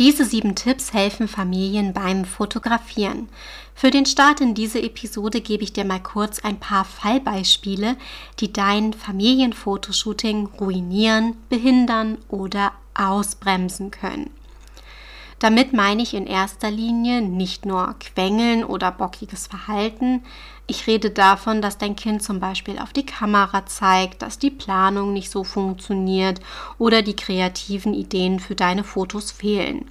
Diese sieben Tipps helfen Familien beim Fotografieren. Für den Start in diese Episode gebe ich dir mal kurz ein paar Fallbeispiele, die dein Familienfotoshooting ruinieren, behindern oder ausbremsen können. Damit meine ich in erster Linie nicht nur Quengeln oder bockiges Verhalten. Ich rede davon, dass dein Kind zum Beispiel auf die Kamera zeigt, dass die Planung nicht so funktioniert oder die kreativen Ideen für deine Fotos fehlen.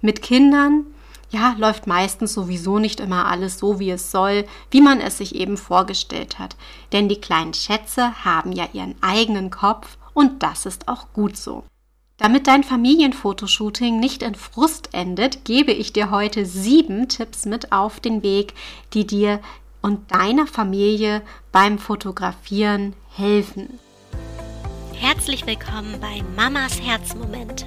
Mit Kindern ja, läuft meistens sowieso nicht immer alles so, wie es soll, wie man es sich eben vorgestellt hat. Denn die kleinen Schätze haben ja ihren eigenen Kopf und das ist auch gut so. Damit dein Familienfotoshooting nicht in Frust endet, gebe ich dir heute sieben Tipps mit auf den Weg, die dir und deiner Familie beim Fotografieren helfen. Herzlich willkommen bei Mamas Herzmomente.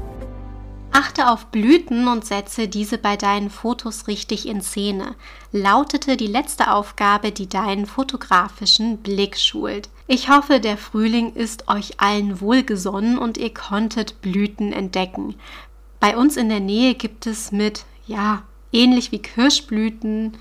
Achte auf Blüten und setze diese bei deinen Fotos richtig in Szene, lautete die letzte Aufgabe, die deinen fotografischen Blick schult. Ich hoffe, der Frühling ist euch allen wohlgesonnen und ihr konntet Blüten entdecken. Bei uns in der Nähe gibt es mit, ja, ähnlich wie Kirschblüten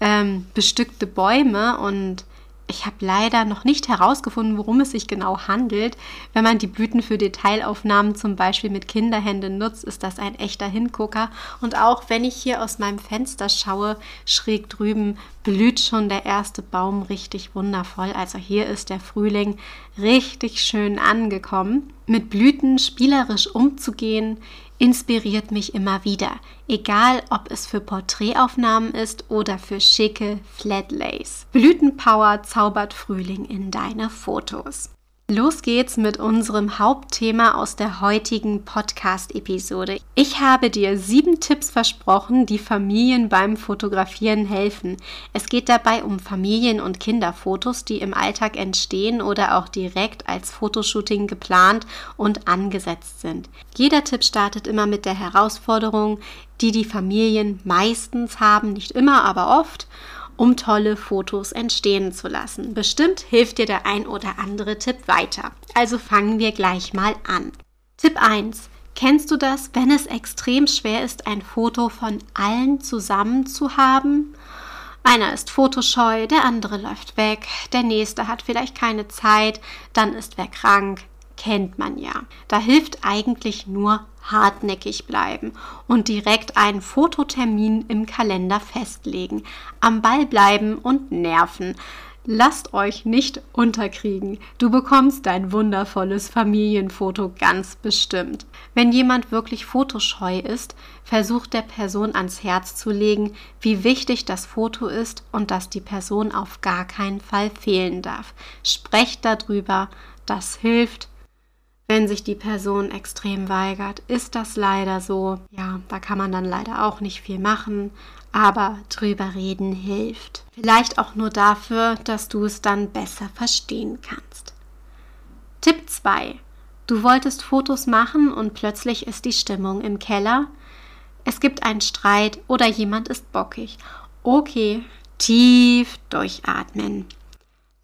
ähm, bestückte Bäume und ich habe leider noch nicht herausgefunden, worum es sich genau handelt. Wenn man die Blüten für Detailaufnahmen zum Beispiel mit Kinderhänden nutzt, ist das ein echter Hingucker. Und auch wenn ich hier aus meinem Fenster schaue, schräg drüben blüht schon der erste Baum richtig wundervoll. Also hier ist der Frühling richtig schön angekommen. Mit Blüten spielerisch umzugehen, inspiriert mich immer wieder, egal ob es für Porträtaufnahmen ist oder für schicke Flatlays. Blütenpower zaubert Frühling in deine Fotos. Los geht's mit unserem Hauptthema aus der heutigen Podcast-Episode. Ich habe dir sieben Tipps versprochen, die Familien beim Fotografieren helfen. Es geht dabei um Familien- und Kinderfotos, die im Alltag entstehen oder auch direkt als Fotoshooting geplant und angesetzt sind. Jeder Tipp startet immer mit der Herausforderung, die die Familien meistens haben, nicht immer, aber oft um tolle Fotos entstehen zu lassen. Bestimmt hilft dir der ein oder andere Tipp weiter. Also fangen wir gleich mal an. Tipp 1. Kennst du das, wenn es extrem schwer ist, ein Foto von allen zusammen zu haben? Einer ist fotoscheu, der andere läuft weg, der nächste hat vielleicht keine Zeit, dann ist wer krank, kennt man ja. Da hilft eigentlich nur hartnäckig bleiben und direkt einen Fototermin im Kalender festlegen. Am Ball bleiben und nerven. Lasst euch nicht unterkriegen. Du bekommst dein wundervolles Familienfoto ganz bestimmt. Wenn jemand wirklich fotoscheu ist, versucht der Person ans Herz zu legen, wie wichtig das Foto ist und dass die Person auf gar keinen Fall fehlen darf. Sprecht darüber, das hilft wenn sich die Person extrem weigert, ist das leider so. Ja, da kann man dann leider auch nicht viel machen, aber drüber reden hilft. Vielleicht auch nur dafür, dass du es dann besser verstehen kannst. Tipp 2. Du wolltest Fotos machen und plötzlich ist die Stimmung im Keller. Es gibt einen Streit oder jemand ist bockig. Okay, tief durchatmen.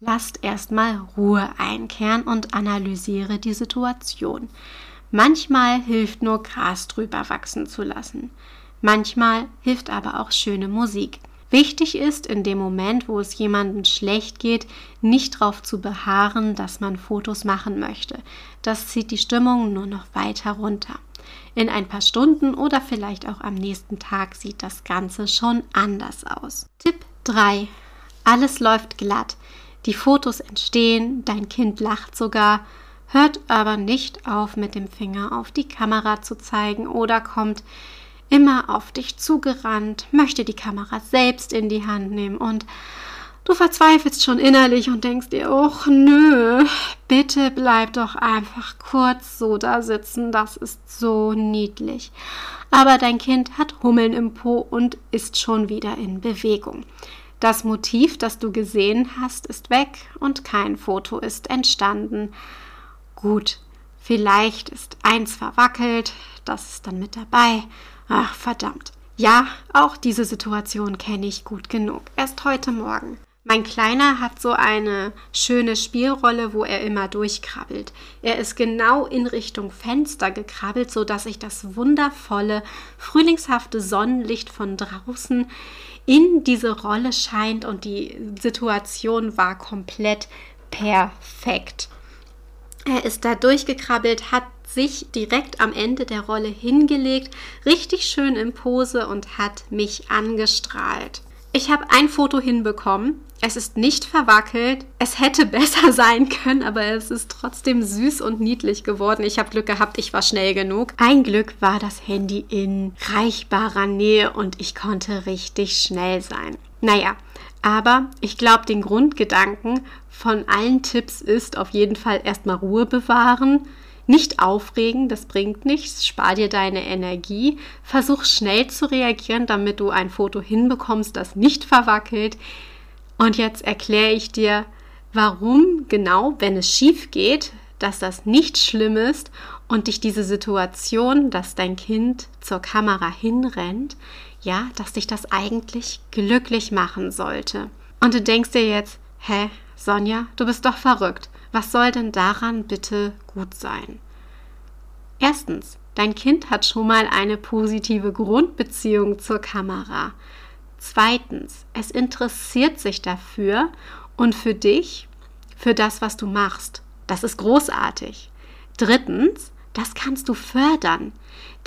Lasst erstmal Ruhe einkehren und analysiere die Situation. Manchmal hilft nur Gras drüber wachsen zu lassen. Manchmal hilft aber auch schöne Musik. Wichtig ist in dem Moment, wo es jemandem schlecht geht, nicht darauf zu beharren, dass man Fotos machen möchte. Das zieht die Stimmung nur noch weiter runter. In ein paar Stunden oder vielleicht auch am nächsten Tag sieht das Ganze schon anders aus. Tipp 3. Alles läuft glatt. Die Fotos entstehen, dein Kind lacht sogar, hört aber nicht auf, mit dem Finger auf die Kamera zu zeigen oder kommt immer auf dich zugerannt, möchte die Kamera selbst in die Hand nehmen und du verzweifelst schon innerlich und denkst dir, oh nö, bitte bleib doch einfach kurz so da sitzen, das ist so niedlich. Aber dein Kind hat Hummeln im Po und ist schon wieder in Bewegung. Das Motiv, das du gesehen hast, ist weg und kein Foto ist entstanden. Gut, vielleicht ist eins verwackelt, das ist dann mit dabei. Ach, verdammt. Ja, auch diese Situation kenne ich gut genug. Erst heute Morgen. Mein Kleiner hat so eine schöne Spielrolle, wo er immer durchkrabbelt. Er ist genau in Richtung Fenster gekrabbelt, so dass ich das wundervolle, frühlingshafte Sonnenlicht von draußen in diese Rolle scheint und die Situation war komplett perfekt. Er ist da durchgekrabbelt, hat sich direkt am Ende der Rolle hingelegt, richtig schön in Pose und hat mich angestrahlt. Ich habe ein Foto hinbekommen. Es ist nicht verwackelt. Es hätte besser sein können, aber es ist trotzdem süß und niedlich geworden. Ich habe Glück gehabt, ich war schnell genug. Ein Glück war das Handy in reichbarer Nähe und ich konnte richtig schnell sein. Naja, aber ich glaube, den Grundgedanken von allen Tipps ist auf jeden Fall erstmal Ruhe bewahren nicht aufregen, das bringt nichts. Spar dir deine Energie. Versuch schnell zu reagieren, damit du ein Foto hinbekommst, das nicht verwackelt. Und jetzt erkläre ich dir, warum genau, wenn es schief geht, dass das nicht schlimm ist und dich diese Situation, dass dein Kind zur Kamera hinrennt, ja, dass dich das eigentlich glücklich machen sollte. Und du denkst dir jetzt, hä, Sonja, du bist doch verrückt. Was soll denn daran bitte gut sein? Erstens, dein Kind hat schon mal eine positive Grundbeziehung zur Kamera. Zweitens, es interessiert sich dafür und für dich, für das, was du machst. Das ist großartig. Drittens, das kannst du fördern.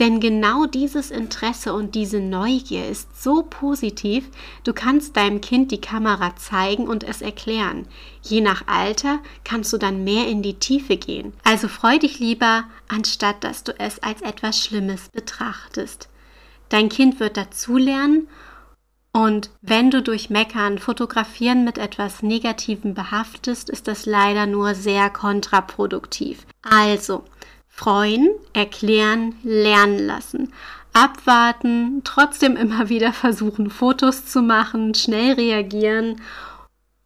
Denn genau dieses Interesse und diese Neugier ist so positiv, du kannst deinem Kind die Kamera zeigen und es erklären. Je nach Alter kannst du dann mehr in die Tiefe gehen. Also freu dich lieber, anstatt dass du es als etwas Schlimmes betrachtest. Dein Kind wird dazulernen und wenn du durch Meckern, Fotografieren mit etwas Negativem behaftest, ist das leider nur sehr kontraproduktiv. Also, freuen, erklären, lernen lassen. Abwarten, trotzdem immer wieder versuchen, Fotos zu machen, schnell reagieren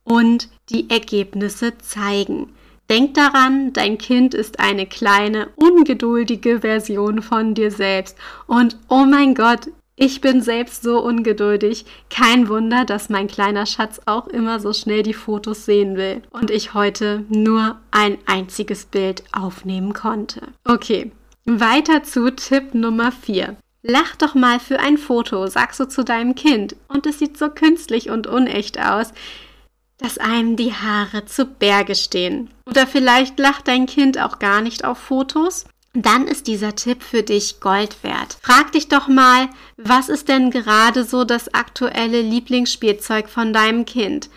und die Ergebnisse zeigen. Denk daran, dein Kind ist eine kleine, ungeduldige Version von dir selbst. Und oh mein Gott, ich bin selbst so ungeduldig. Kein Wunder, dass mein kleiner Schatz auch immer so schnell die Fotos sehen will und ich heute nur ein einziges Bild aufnehmen konnte. Okay, weiter zu Tipp Nummer 4. Lach doch mal für ein Foto, sagst du zu deinem Kind, und es sieht so künstlich und unecht aus, dass einem die Haare zu Berge stehen. Oder vielleicht lacht dein Kind auch gar nicht auf Fotos dann ist dieser Tipp für dich Gold wert. Frag dich doch mal, was ist denn gerade so das aktuelle Lieblingsspielzeug von deinem Kind?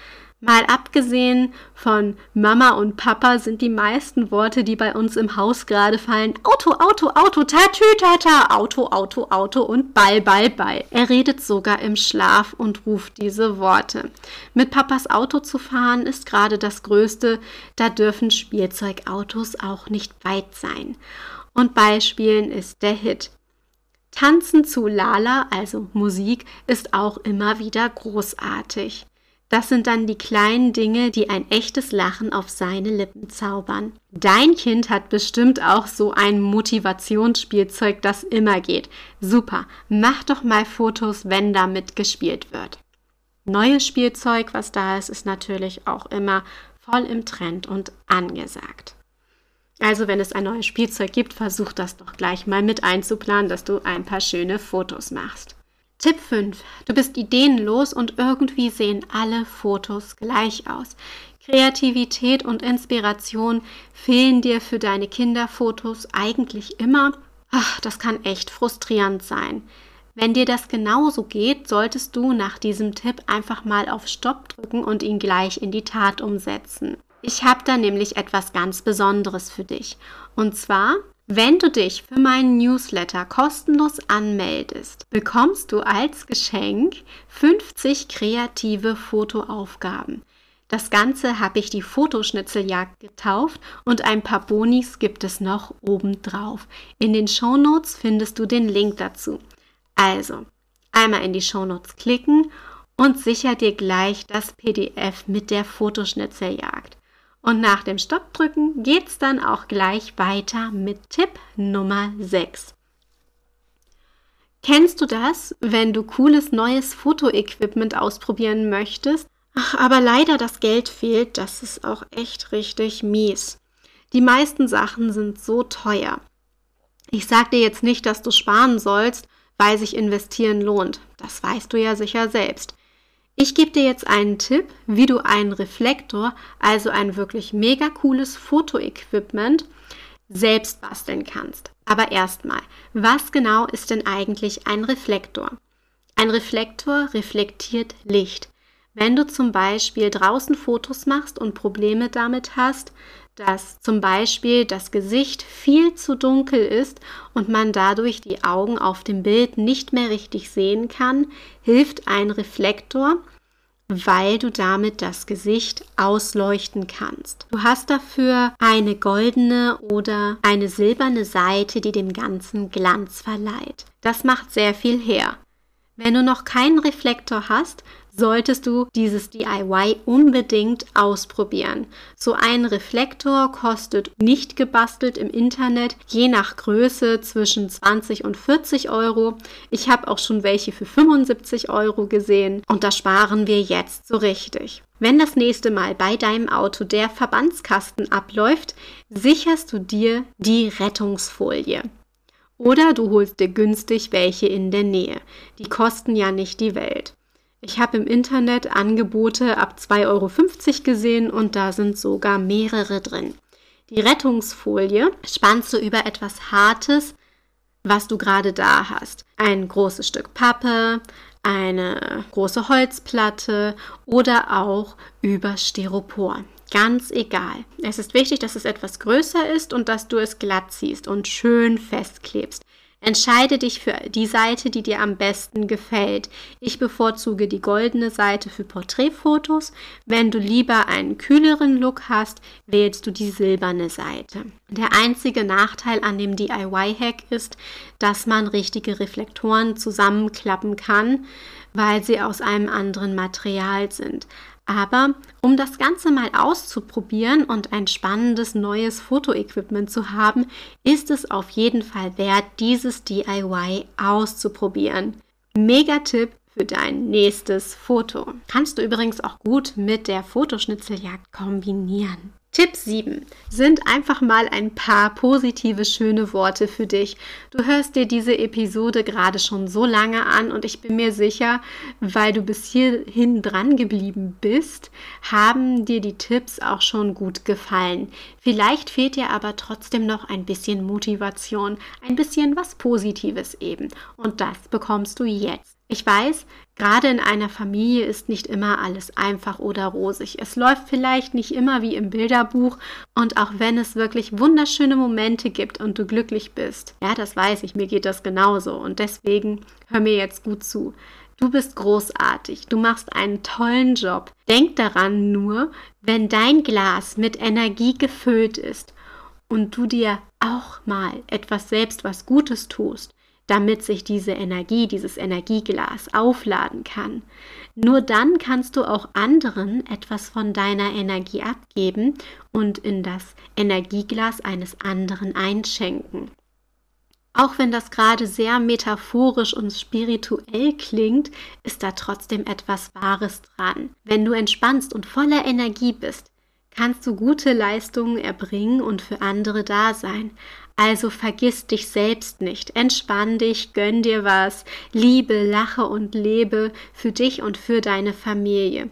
Mal abgesehen von Mama und Papa sind die meisten Worte, die bei uns im Haus gerade fallen, Auto, Auto, Auto, Tatü, Tata, Auto, Auto, Auto und Ball, Ball, Ball. Er redet sogar im Schlaf und ruft diese Worte. Mit Papas Auto zu fahren ist gerade das Größte, da dürfen Spielzeugautos auch nicht weit sein und Beispielen ist der Hit. Tanzen zu Lala, also Musik, ist auch immer wieder großartig. Das sind dann die kleinen Dinge, die ein echtes Lachen auf seine Lippen zaubern. Dein Kind hat bestimmt auch so ein Motivationsspielzeug, das immer geht. Super, mach doch mal Fotos, wenn damit gespielt wird. Neues Spielzeug, was da ist, ist natürlich auch immer voll im Trend und angesagt. Also wenn es ein neues Spielzeug gibt, versuch das doch gleich mal mit einzuplanen, dass du ein paar schöne Fotos machst. Tipp 5. Du bist ideenlos und irgendwie sehen alle Fotos gleich aus. Kreativität und Inspiration fehlen dir für deine Kinderfotos eigentlich immer. Ach, das kann echt frustrierend sein. Wenn dir das genauso geht, solltest du nach diesem Tipp einfach mal auf Stopp drücken und ihn gleich in die Tat umsetzen. Ich habe da nämlich etwas ganz Besonderes für dich. Und zwar, wenn du dich für meinen Newsletter kostenlos anmeldest, bekommst du als Geschenk 50 kreative Fotoaufgaben. Das Ganze habe ich die Fotoschnitzeljagd getauft und ein paar Bonis gibt es noch obendrauf. In den Shownotes findest du den Link dazu. Also, einmal in die Shownotes klicken und sicher dir gleich das PDF mit der Fotoschnitzeljagd. Und nach dem Stoppdrücken geht's dann auch gleich weiter mit Tipp Nummer 6. Kennst du das, wenn du cooles neues Fotoequipment ausprobieren möchtest, Ach, aber leider das Geld fehlt, das ist auch echt richtig mies. Die meisten Sachen sind so teuer. Ich sag dir jetzt nicht, dass du sparen sollst, weil sich investieren lohnt. Das weißt du ja sicher selbst. Ich gebe dir jetzt einen Tipp, wie du einen Reflektor, also ein wirklich mega cooles Fotoequipment, selbst basteln kannst. Aber erstmal, was genau ist denn eigentlich ein Reflektor? Ein Reflektor reflektiert Licht. Wenn du zum Beispiel draußen Fotos machst und Probleme damit hast, dass zum Beispiel das Gesicht viel zu dunkel ist und man dadurch die Augen auf dem Bild nicht mehr richtig sehen kann, hilft ein Reflektor, weil du damit das Gesicht ausleuchten kannst. Du hast dafür eine goldene oder eine silberne Seite, die dem ganzen Glanz verleiht. Das macht sehr viel her. Wenn du noch keinen Reflektor hast, solltest du dieses DIY unbedingt ausprobieren. So ein Reflektor kostet nicht gebastelt im Internet je nach Größe zwischen 20 und 40 Euro. Ich habe auch schon welche für 75 Euro gesehen und da sparen wir jetzt so richtig. Wenn das nächste Mal bei deinem Auto der Verbandskasten abläuft, sicherst du dir die Rettungsfolie. Oder du holst dir günstig welche in der Nähe. Die kosten ja nicht die Welt. Ich habe im Internet Angebote ab 2,50 Euro gesehen und da sind sogar mehrere drin. Die Rettungsfolie spannst du über etwas Hartes, was du gerade da hast. Ein großes Stück Pappe, eine große Holzplatte oder auch über Styropor. Ganz egal. Es ist wichtig, dass es etwas größer ist und dass du es glatt ziehst und schön festklebst. Entscheide dich für die Seite, die dir am besten gefällt. Ich bevorzuge die goldene Seite für Porträtfotos. Wenn du lieber einen kühleren Look hast, wählst du die silberne Seite. Der einzige Nachteil an dem DIY-Hack ist, dass man richtige Reflektoren zusammenklappen kann, weil sie aus einem anderen Material sind. Aber um das Ganze mal auszuprobieren und ein spannendes neues Fotoequipment zu haben, ist es auf jeden Fall wert, dieses DIY auszuprobieren. Mega Tipp für dein nächstes Foto. Kannst du übrigens auch gut mit der Fotoschnitzeljagd kombinieren. Tipp 7 sind einfach mal ein paar positive, schöne Worte für dich. Du hörst dir diese Episode gerade schon so lange an und ich bin mir sicher, weil du bis hierhin dran geblieben bist, haben dir die Tipps auch schon gut gefallen. Vielleicht fehlt dir aber trotzdem noch ein bisschen Motivation, ein bisschen was Positives eben. Und das bekommst du jetzt. Ich weiß, gerade in einer Familie ist nicht immer alles einfach oder rosig. Es läuft vielleicht nicht immer wie im Bilderbuch und auch wenn es wirklich wunderschöne Momente gibt und du glücklich bist, ja, das weiß ich, mir geht das genauso und deswegen hör mir jetzt gut zu. Du bist großartig, du machst einen tollen Job. Denk daran nur, wenn dein Glas mit Energie gefüllt ist und du dir auch mal etwas selbst was Gutes tust, damit sich diese Energie, dieses Energieglas aufladen kann. Nur dann kannst du auch anderen etwas von deiner Energie abgeben und in das Energieglas eines anderen einschenken. Auch wenn das gerade sehr metaphorisch und spirituell klingt, ist da trotzdem etwas Wahres dran. Wenn du entspannst und voller Energie bist, kannst du gute Leistungen erbringen und für andere da sein. Also vergiss dich selbst nicht, entspann dich, gönn dir was, liebe, lache und lebe für dich und für deine Familie.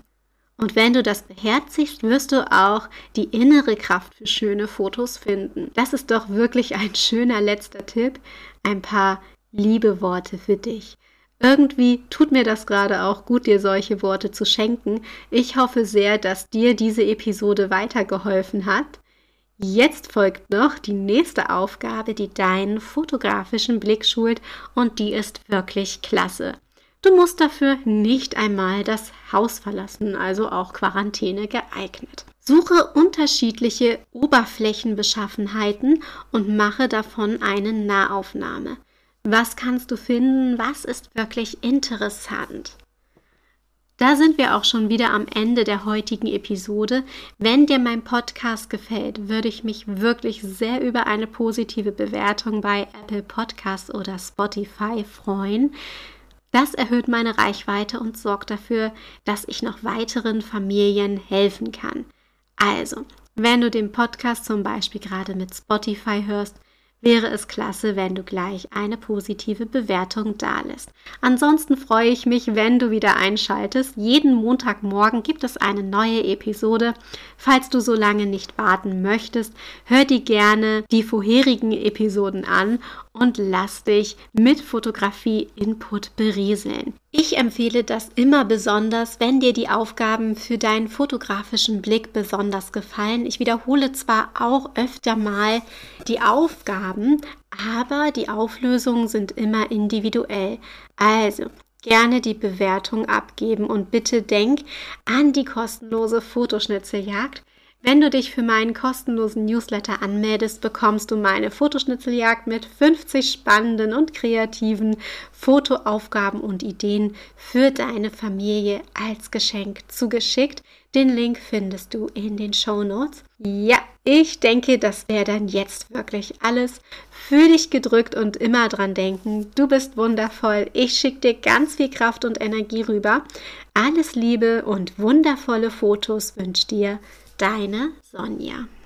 Und wenn du das beherzigst, wirst du auch die innere Kraft für schöne Fotos finden. Das ist doch wirklich ein schöner letzter Tipp, ein paar liebe Worte für dich. Irgendwie tut mir das gerade auch gut, dir solche Worte zu schenken. Ich hoffe sehr, dass dir diese Episode weitergeholfen hat. Jetzt folgt noch die nächste Aufgabe, die deinen fotografischen Blick schult und die ist wirklich klasse. Du musst dafür nicht einmal das Haus verlassen, also auch Quarantäne geeignet. Suche unterschiedliche Oberflächenbeschaffenheiten und mache davon eine Nahaufnahme. Was kannst du finden? Was ist wirklich interessant? Da sind wir auch schon wieder am Ende der heutigen Episode. Wenn dir mein Podcast gefällt, würde ich mich wirklich sehr über eine positive Bewertung bei Apple Podcasts oder Spotify freuen. Das erhöht meine Reichweite und sorgt dafür, dass ich noch weiteren Familien helfen kann. Also, wenn du den Podcast zum Beispiel gerade mit Spotify hörst, wäre es klasse, wenn du gleich eine positive Bewertung dalässt. Ansonsten freue ich mich, wenn du wieder einschaltest. Jeden Montagmorgen gibt es eine neue Episode. Falls du so lange nicht warten möchtest, hör dir gerne die vorherigen Episoden an und lass dich mit Fotografie-Input berieseln. Ich empfehle das immer besonders, wenn dir die Aufgaben für deinen fotografischen Blick besonders gefallen. Ich wiederhole zwar auch öfter mal die Aufgaben, aber die Auflösungen sind immer individuell. Also gerne die Bewertung abgeben und bitte denk an die kostenlose Fotoschnitzeljagd. Wenn du dich für meinen kostenlosen Newsletter anmeldest, bekommst du meine Fotoschnitzeljagd mit 50 spannenden und kreativen Fotoaufgaben und Ideen für deine Familie als Geschenk zugeschickt. Den Link findest du in den Show Notes. Ja, ich denke, das wäre dann jetzt wirklich alles. Für dich gedrückt und immer dran denken, du bist wundervoll. Ich schicke dir ganz viel Kraft und Energie rüber. Alles Liebe und wundervolle Fotos wünscht dir Deine Sonja.